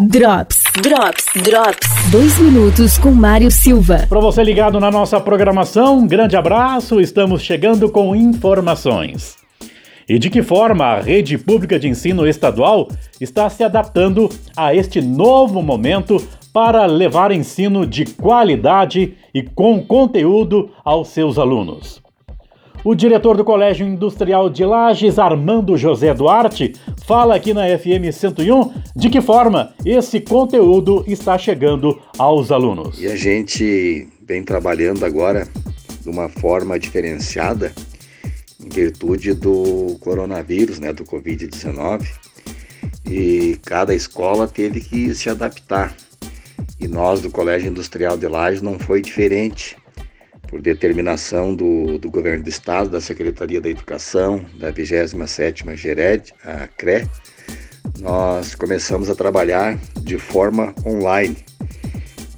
Drops, Drops, Drops. Dois minutos com Mário Silva. Para você ligado na nossa programação, um grande abraço. Estamos chegando com informações. E de que forma a rede pública de ensino estadual está se adaptando a este novo momento para levar ensino de qualidade e com conteúdo aos seus alunos. O diretor do Colégio Industrial de Lages, Armando José Duarte, fala aqui na FM 101 de que forma esse conteúdo está chegando aos alunos. E a gente vem trabalhando agora de uma forma diferenciada em virtude do coronavírus, né, do Covid-19. E cada escola teve que se adaptar. E nós do Colégio Industrial de Lages não foi diferente por determinação do, do governo do estado, da Secretaria da Educação, da 27ª GERED, a CRE, nós começamos a trabalhar de forma online,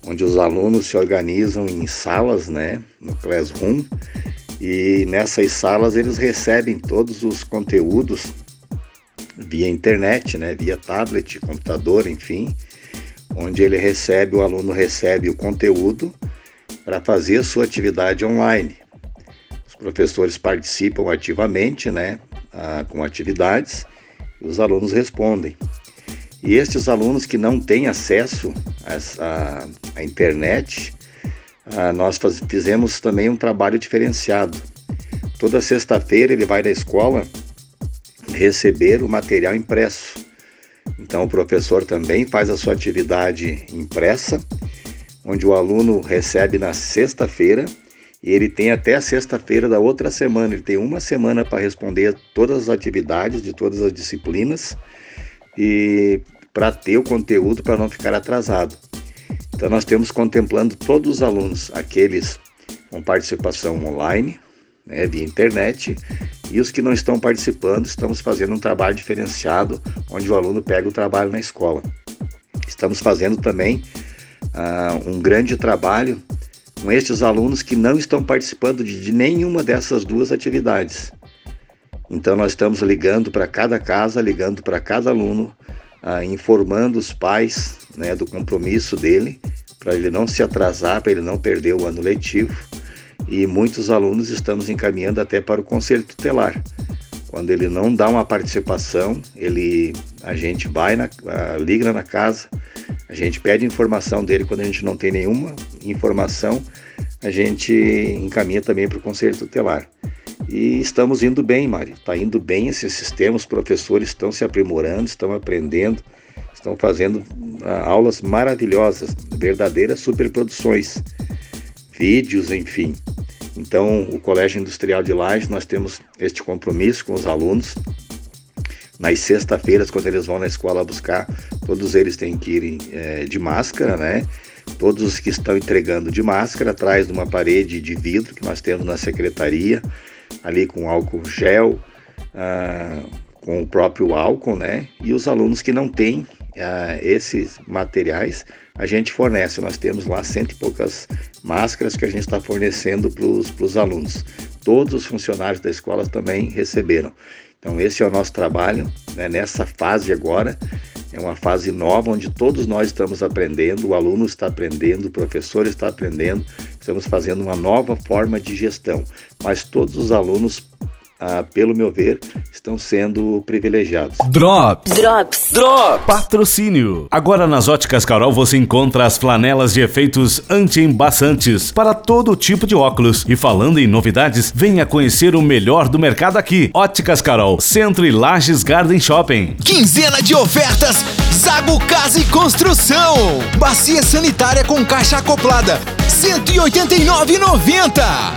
onde os alunos se organizam em salas, né, no Classroom, e nessas salas eles recebem todos os conteúdos via internet, né, via tablet, computador, enfim, onde ele recebe, o aluno recebe o conteúdo para fazer a sua atividade online. Os professores participam ativamente, né, com atividades, e os alunos respondem. E estes alunos que não têm acesso à internet, nós faz, fizemos também um trabalho diferenciado. Toda sexta-feira ele vai na escola receber o material impresso. Então o professor também faz a sua atividade impressa onde o aluno recebe na sexta-feira e ele tem até a sexta-feira da outra semana. Ele tem uma semana para responder todas as atividades de todas as disciplinas e para ter o conteúdo para não ficar atrasado. Então nós temos contemplando todos os alunos, aqueles com participação online, né, via internet, e os que não estão participando, estamos fazendo um trabalho diferenciado, onde o aluno pega o trabalho na escola. Estamos fazendo também uh, um grande trabalho com estes alunos que não estão participando de, de nenhuma dessas duas atividades. Então, nós estamos ligando para cada casa, ligando para cada aluno, uh, informando os pais né, do compromisso dele, para ele não se atrasar, para ele não perder o ano letivo. E muitos alunos estamos encaminhando até para o conselho tutelar. Quando ele não dá uma participação, ele, a gente vai na, uh, liga na casa, a gente pede informação dele quando a gente não tem nenhuma informação, a gente encaminha também para o conselho tutelar. E estamos indo bem, Mari. Está indo bem esse sistema, os professores estão se aprimorando, estão aprendendo, estão fazendo uh, aulas maravilhosas, verdadeiras superproduções, vídeos, enfim. Então, o Colégio Industrial de Lages, nós temos este compromisso com os alunos nas sexta-feiras, quando eles vão na escola buscar, todos eles têm que ir é, de máscara, né? Todos os que estão entregando de máscara, atrás de uma parede de vidro que nós temos na secretaria, ali com álcool gel, ah, com o próprio álcool, né? E os alunos que não têm ah, esses materiais, a gente fornece. Nós temos lá cento e poucas máscaras que a gente está fornecendo para os alunos. Todos os funcionários da escola também receberam. Então, esse é o nosso trabalho né? nessa fase agora. É uma fase nova onde todos nós estamos aprendendo, o aluno está aprendendo, o professor está aprendendo, estamos fazendo uma nova forma de gestão. Mas todos os alunos ah, pelo meu ver, estão sendo privilegiados. Drops. Drops. Drops. Patrocínio. Agora nas Óticas Carol você encontra as flanelas de efeitos anti-embaçantes para todo tipo de óculos. E falando em novidades, venha conhecer o melhor do mercado aqui. Óticas Carol, Centro e Lages Garden Shopping. Quinzena de ofertas Zago Casa e Construção. Bacia sanitária com caixa acoplada, 189,90.